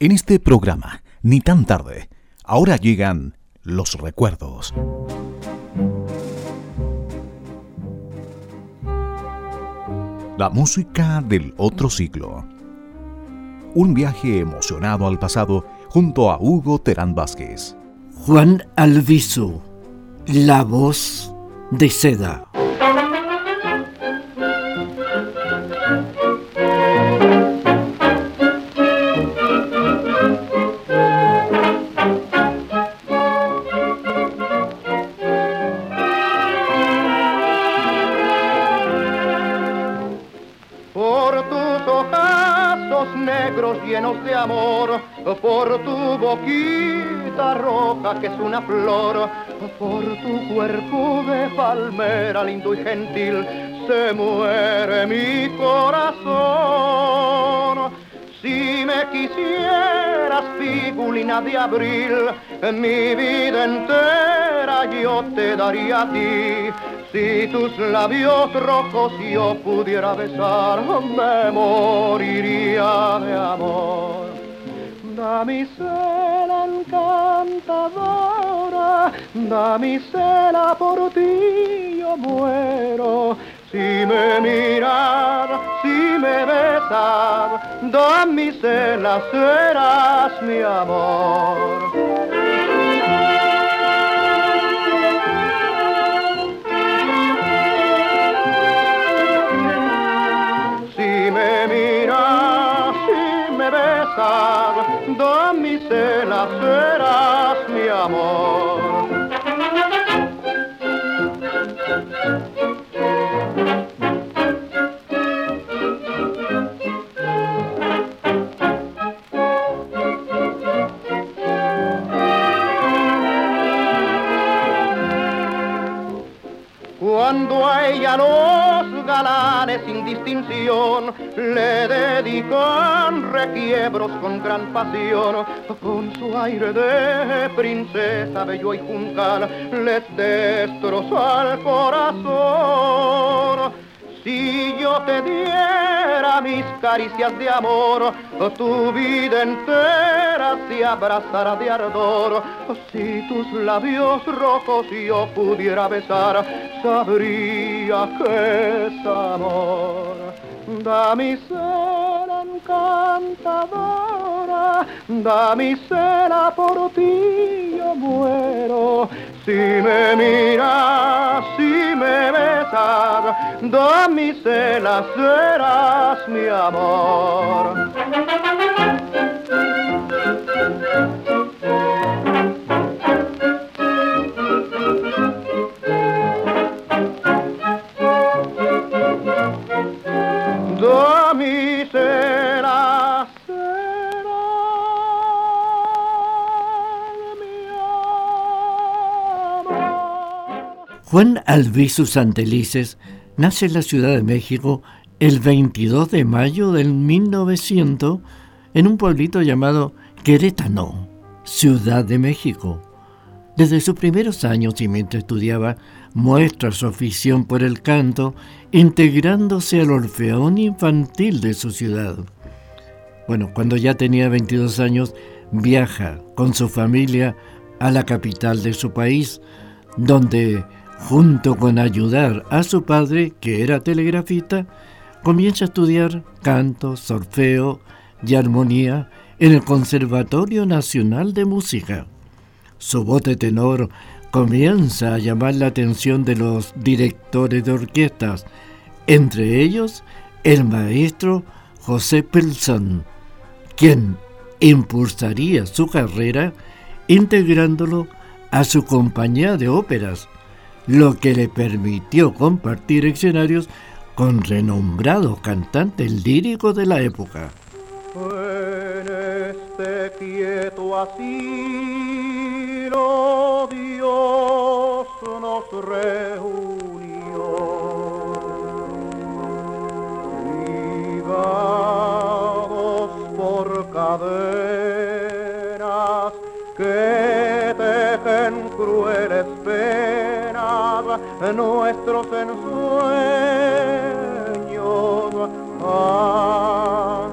En este programa, ni tan tarde, ahora llegan los recuerdos. La música del otro siglo. Un viaje emocionado al pasado junto a Hugo Terán Vázquez. Juan Alviso, la voz de seda. Por tu boquita roja que es una flor, por tu cuerpo de palmera lindo y gentil, se muere mi corazón. Si me quisieras, figulina de abril, mi vida entera yo te daría a ti. Si tus labios rojos yo pudiera besar, me moriría de amor damisela encantadora, damisela por ti yo muero. Si me miras, si me besas, damisela serás mi amor. Damisela serás mi amor. Cuando a ella los galanes sin distinción le dedican requiebros con gran pasión, con su aire de princesa bello y juncal, les destroza el corazón. Si yo te diera mis caricias de amor, tu vida entera se abrazara de ardor. Si tus labios rojos yo pudiera besar, sabría que es amor. Damisela encantadora, damisela por ti yo muero. Si me miras, si me besas, damisela serás mi amor. Juan Albizu Santelices nace en la Ciudad de México el 22 de mayo del 1900 en un pueblito llamado Querétano, Ciudad de México. Desde sus primeros años y mientras estudiaba, muestra su afición por el canto, integrándose al Orfeón Infantil de su ciudad. Bueno, cuando ya tenía 22 años, viaja con su familia a la capital de su país, donde junto con ayudar a su padre, que era telegrafista, comienza a estudiar canto, solfeo y armonía en el Conservatorio Nacional de Música. Su voz de tenor comienza a llamar la atención de los directores de orquestas, entre ellos el maestro José Pilson, quien impulsaría su carrera integrándolo a su compañía de óperas, lo que le permitió compartir escenarios con renombrados cantantes líricos de la época. En este quieto asilo Dios nos reunió. Por cadenas nuestros ensueños a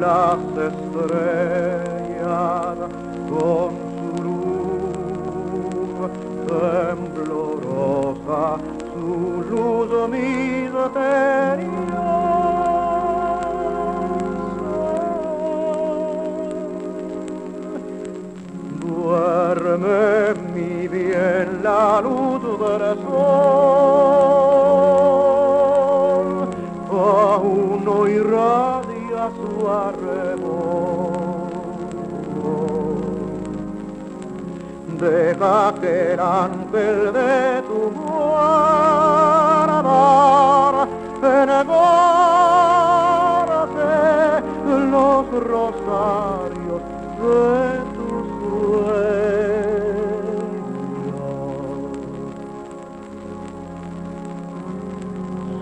las estrellas.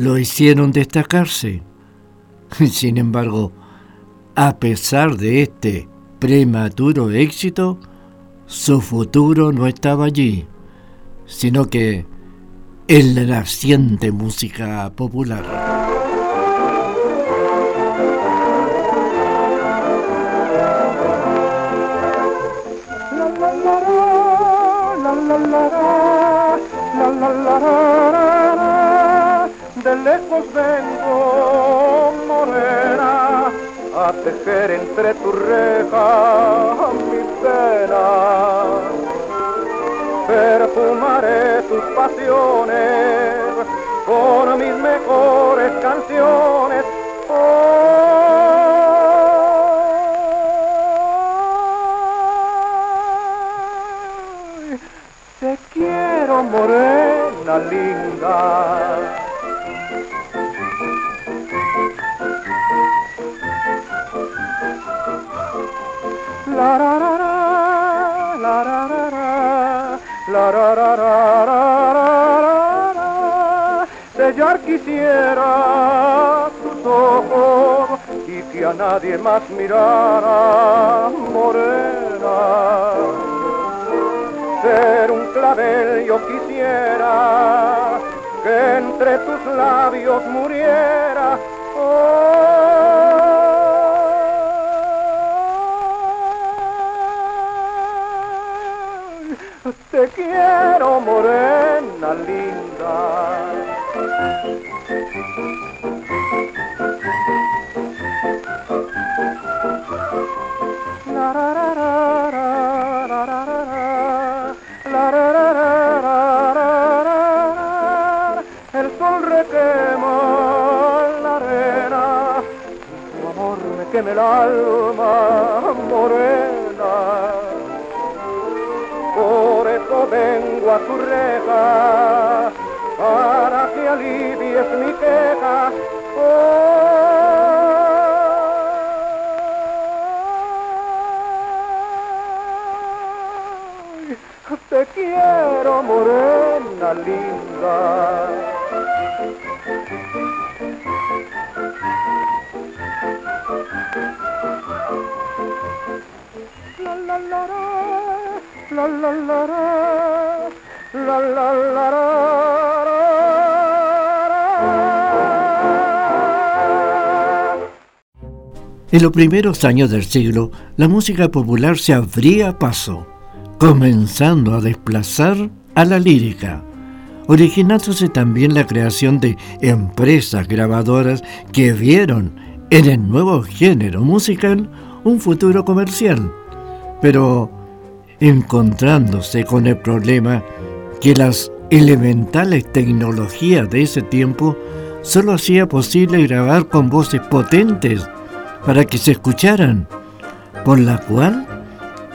lo hicieron destacarse. Sin embargo, a pesar de este prematuro éxito, su futuro no estaba allí, sino que en la naciente música popular. Lejos vengo, morena, a tejer entre tu reja mi pena. Perfumaré tus pasiones con mis mejores canciones. La ra ra ra. Sellar quisiera tus ojos y que a nadie más mirara morena ser un clavel yo quisiera que entre tus labios muriera. Ay, ra ra ra ra. El sol la arena, tu amor me quema el alma morena. Vengo a tu reja, para que alivies mi queja. Ay, te quiero morena linda. La la la la, la la la la, la la la. En los primeros años del siglo, la música popular se abría paso, comenzando a desplazar a la lírica, originándose también la creación de empresas grabadoras que vieron en el nuevo género musical un futuro comercial, pero encontrándose con el problema que las elementales tecnologías de ese tiempo solo hacía posible grabar con voces potentes para que se escucharan, por la cual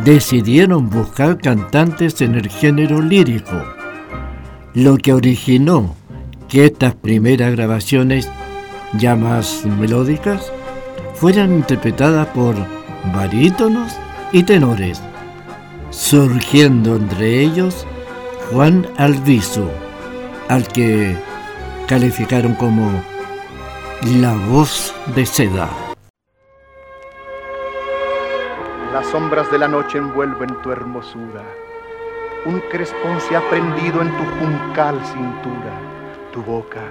decidieron buscar cantantes en el género lírico, lo que originó que estas primeras grabaciones, ya más melódicas, fueran interpretadas por barítonos y tenores, surgiendo entre ellos Juan Alviso, al que calificaron como la voz de seda. Las sombras de la noche envuelven tu hermosura. Un crespón se ha prendido en tu juncal cintura. Tu boca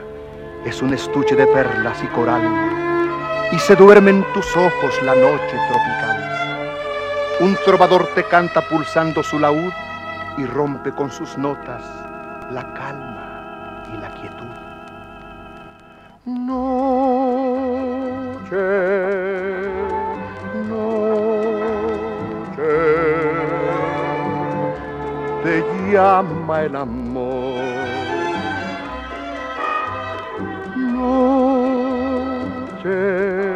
es un estuche de perlas y coral. Y se duerme en tus ojos la noche tropical. Un trovador te canta pulsando su laúd y rompe con sus notas la calma y la quietud. Noche te llama el amor. Noche, noche,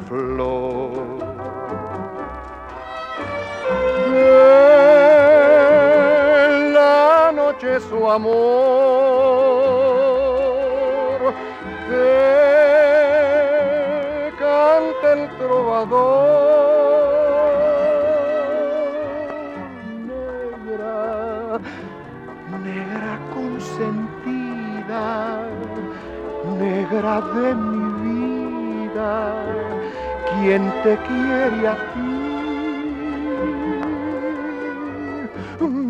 floor. Te quiere a ti.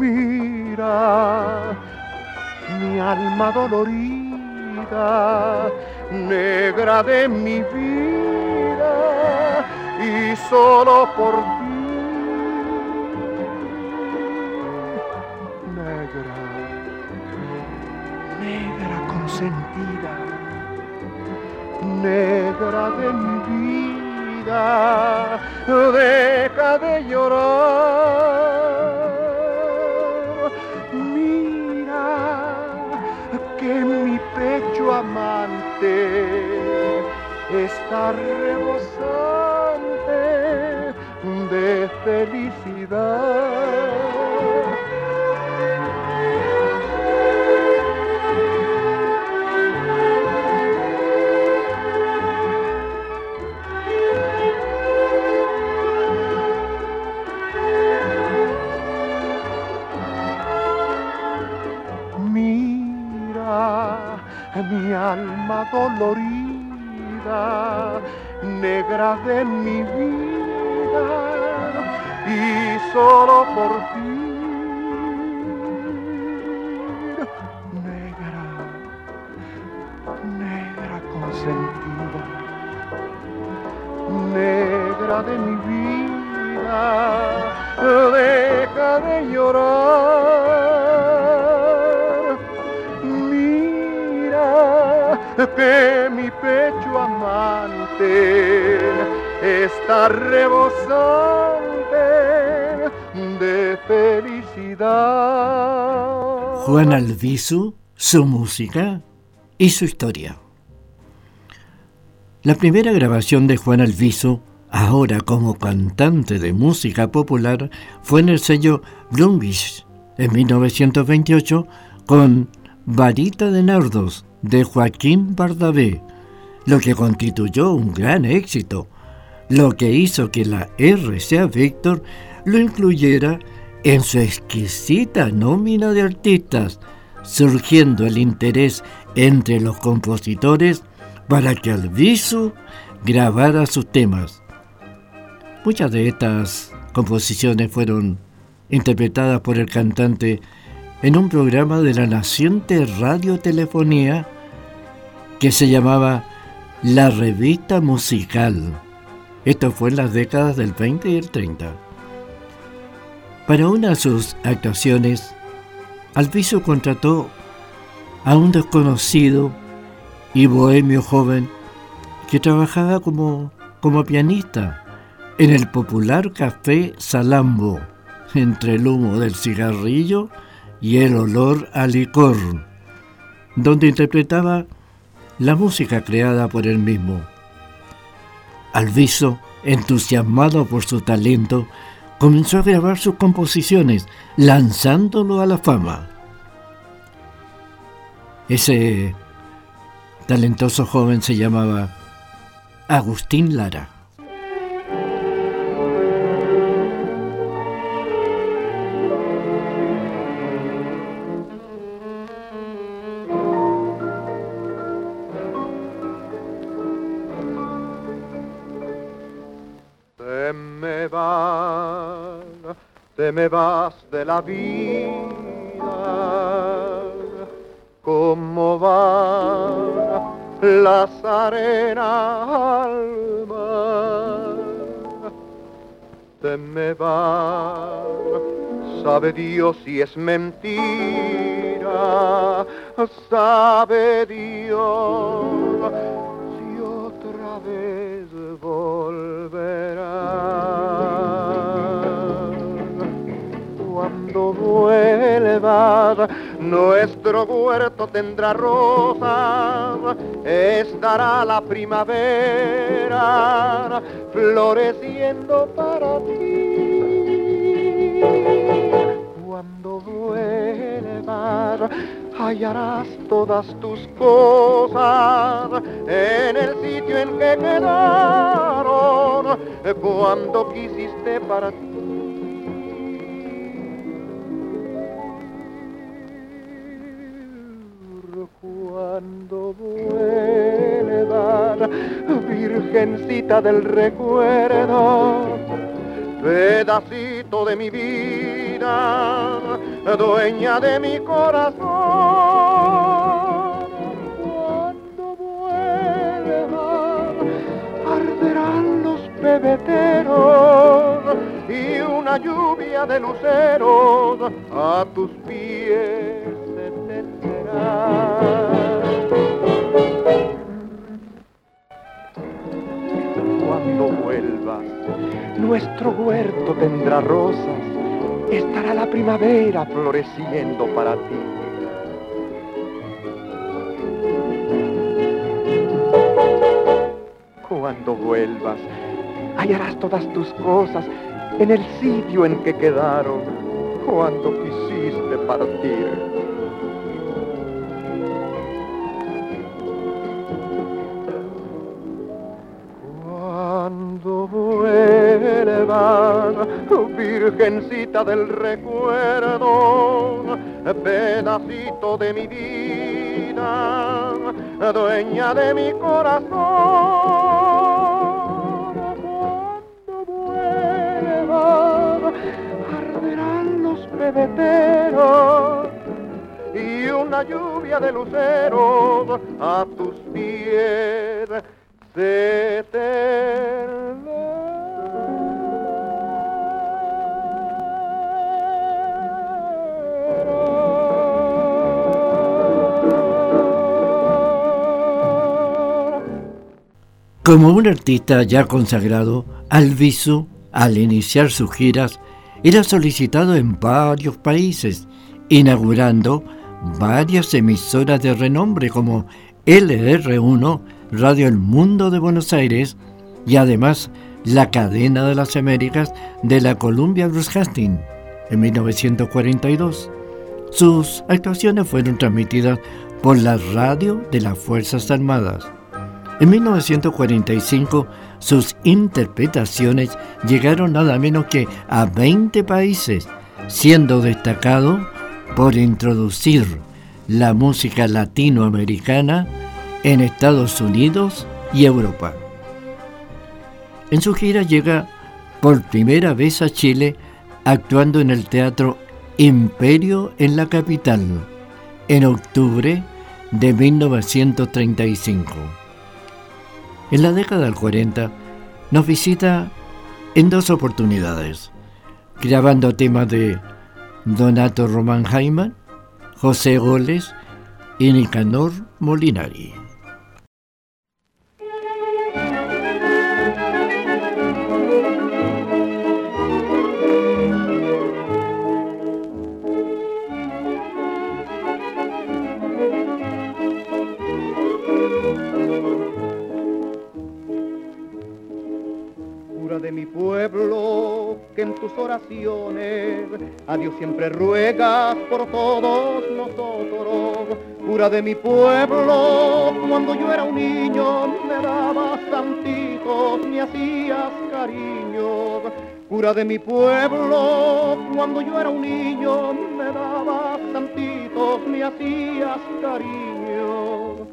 Mira mi alma dolorida, negra de mi vida y solo por ti. Mi alma dolorida, negra de mi vida, y solo por ti, Su música y su historia. La primera grabación de Juan Alviso, ahora como cantante de música popular, fue en el sello Blumwich en 1928 con Varita de Nardos de Joaquín Bardabé, lo que constituyó un gran éxito, lo que hizo que la RCA Víctor lo incluyera en su exquisita nómina de artistas, surgiendo el interés entre los compositores para que Alviso grabara sus temas. Muchas de estas composiciones fueron interpretadas por el cantante en un programa de la naciente radiotelefonía que se llamaba La Revista Musical. Esto fue en las décadas del 20 y el 30. Para una de sus actuaciones, Alviso contrató a un desconocido y bohemio joven que trabajaba como, como pianista en el popular café Salambo, entre el humo del cigarrillo y el olor a licor, donde interpretaba la música creada por él mismo. Alviso, entusiasmado por su talento, comenzó a grabar sus composiciones, lanzándolo a la fama. Ese talentoso joven se llamaba Agustín Lara. Te me vas de la vida, como va las arenas al mar. Te me vas, sabe Dios si es mentira, sabe Dios nuestro huerto tendrá rosas, estará la primavera floreciendo para ti. Cuando vuelvas, hallarás todas tus cosas en el sitio en que quedaron cuando quisiste para ti. Cuando vuelvas, virgencita del recuerdo, pedacito de mi vida, dueña de mi corazón. Cuando vuelvas, arderán los pebeteros y una lluvia de luceros a tus pies se tenderá. Cuando vuelvas, nuestro huerto tendrá rosas, estará la primavera floreciendo para ti. Cuando vuelvas, hallarás todas tus cosas en el sitio en que quedaron cuando quisiste partir. Virgencita del recuerdo, pedacito de mi vida, dueña de mi corazón. Cuando vuelvas, arderán los pebeteros y una lluvia de luceros a tus pies se Como un artista ya consagrado, Alviso, al iniciar sus giras, era solicitado en varios países, inaugurando varias emisoras de renombre como LR1, Radio El Mundo de Buenos Aires y además la cadena de las Américas de la Columbia Broadcasting en 1942. Sus actuaciones fueron transmitidas por la radio de las Fuerzas Armadas. En 1945 sus interpretaciones llegaron nada menos que a 20 países, siendo destacado por introducir la música latinoamericana en Estados Unidos y Europa. En su gira llega por primera vez a Chile actuando en el Teatro Imperio en la capital en octubre de 1935. En la década del 40 nos visita en dos oportunidades, grabando temas de Donato Román Jaiman, José Goles y Nicanor Molinari. Pueblo, que en tus oraciones a Dios siempre ruegas por todos nosotros. cura de mi pueblo, cuando yo era un niño me dabas santitos, me hacías cariño. Cura de mi pueblo, cuando yo era un niño me dabas santitos, me hacías cariño.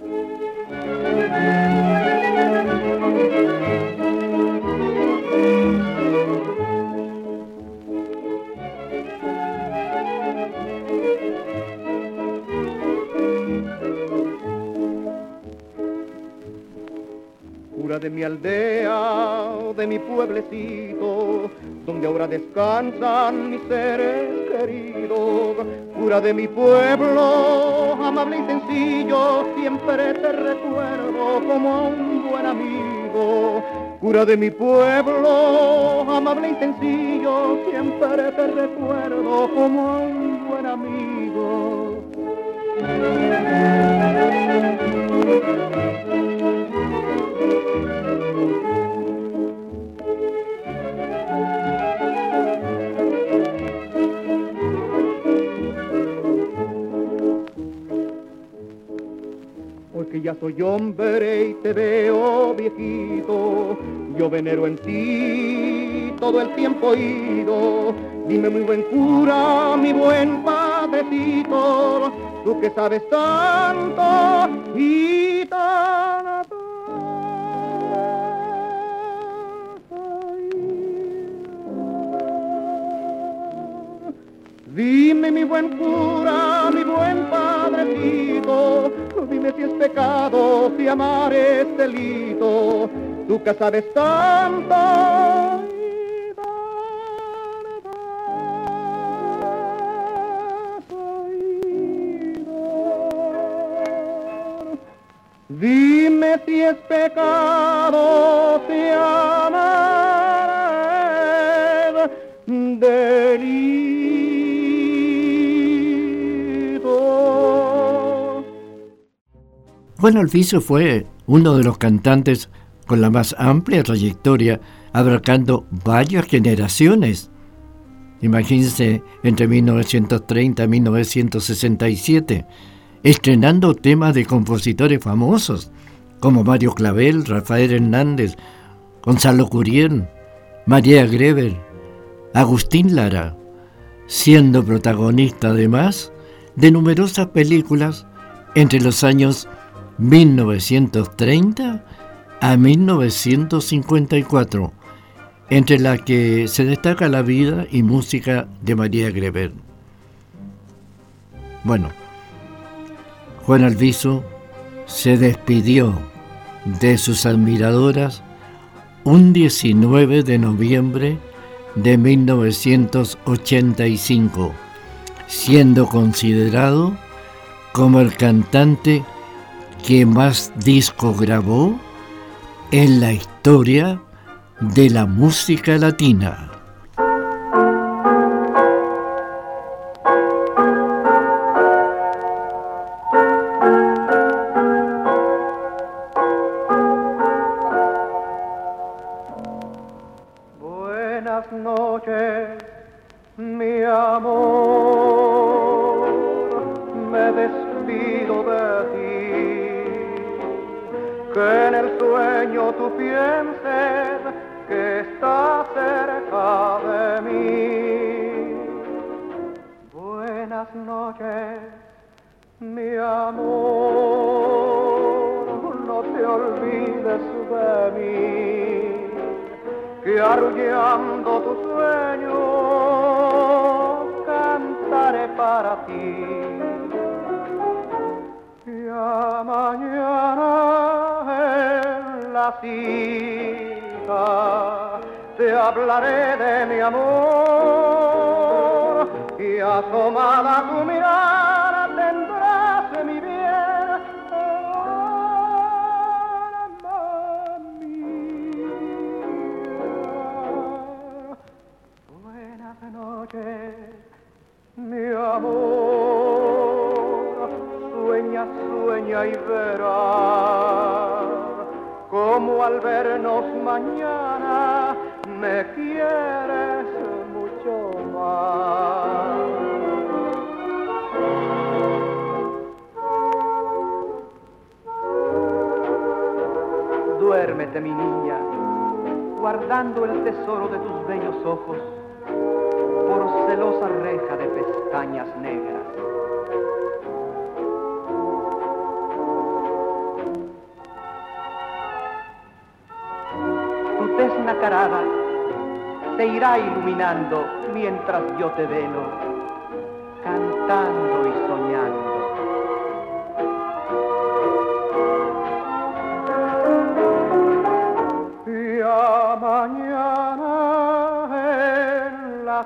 Aldea, de mi pueblecito, donde ahora descansan mis seres queridos. Cura de mi pueblo, amable y sencillo, siempre te recuerdo como un buen amigo. Cura de mi pueblo, amable y sencillo, siempre te recuerdo como un buen amigo. Soy hombre y te veo viejito, yo venero en ti todo el tiempo ido. Dime muy buen cura, mi buen padrecito, tú que sabes tanto y tanto. Dime mi buen cura, pecado, si amar es delito, tú que sabes tanto. Dime si es pecado, si amar Juan Alficio fue uno de los cantantes con la más amplia trayectoria, abarcando varias generaciones. Imagínense entre 1930 y 1967, estrenando temas de compositores famosos como Mario Clavel, Rafael Hernández, Gonzalo Curiel, María Greber, Agustín Lara, siendo protagonista además de numerosas películas entre los años 1930 a 1954, entre las que se destaca la vida y música de María Greber. Bueno, Juan Alviso se despidió de sus admiradoras un 19 de noviembre de 1985, siendo considerado como el cantante que más disco grabó en la historia de la música latina. Buenas noches, mi amor, no te olvides de mí, que arrullando tu sueño cantaré para ti. Ya mañana te hablaré de mi amor y asomada tu mirada tesoro de tus bellos ojos por celosa reja de pestañas negras. Tu tez nacarada te irá iluminando mientras yo te velo, cantando y soñando.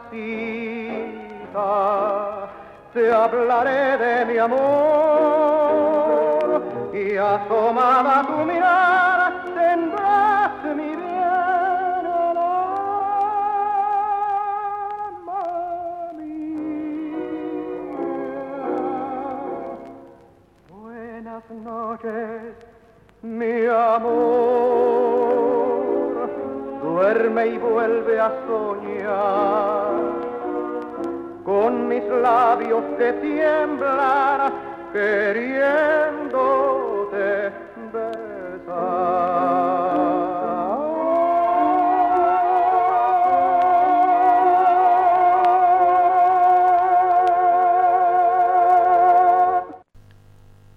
Cita te hablaré de mi amor y asomada tu mirada tendrás mi bien. Buenas noches, mi amor. Duerme y vuelve a soñar con mis labios que tiemblan queriéndote besar.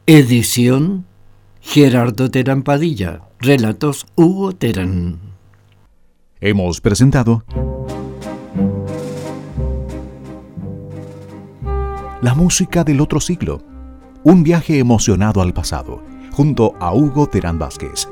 Edición Gerardo Terán Padilla. Relatos Hugo Terán. Hemos presentado La música del otro siglo. Un viaje emocionado al pasado, junto a Hugo Terán Vázquez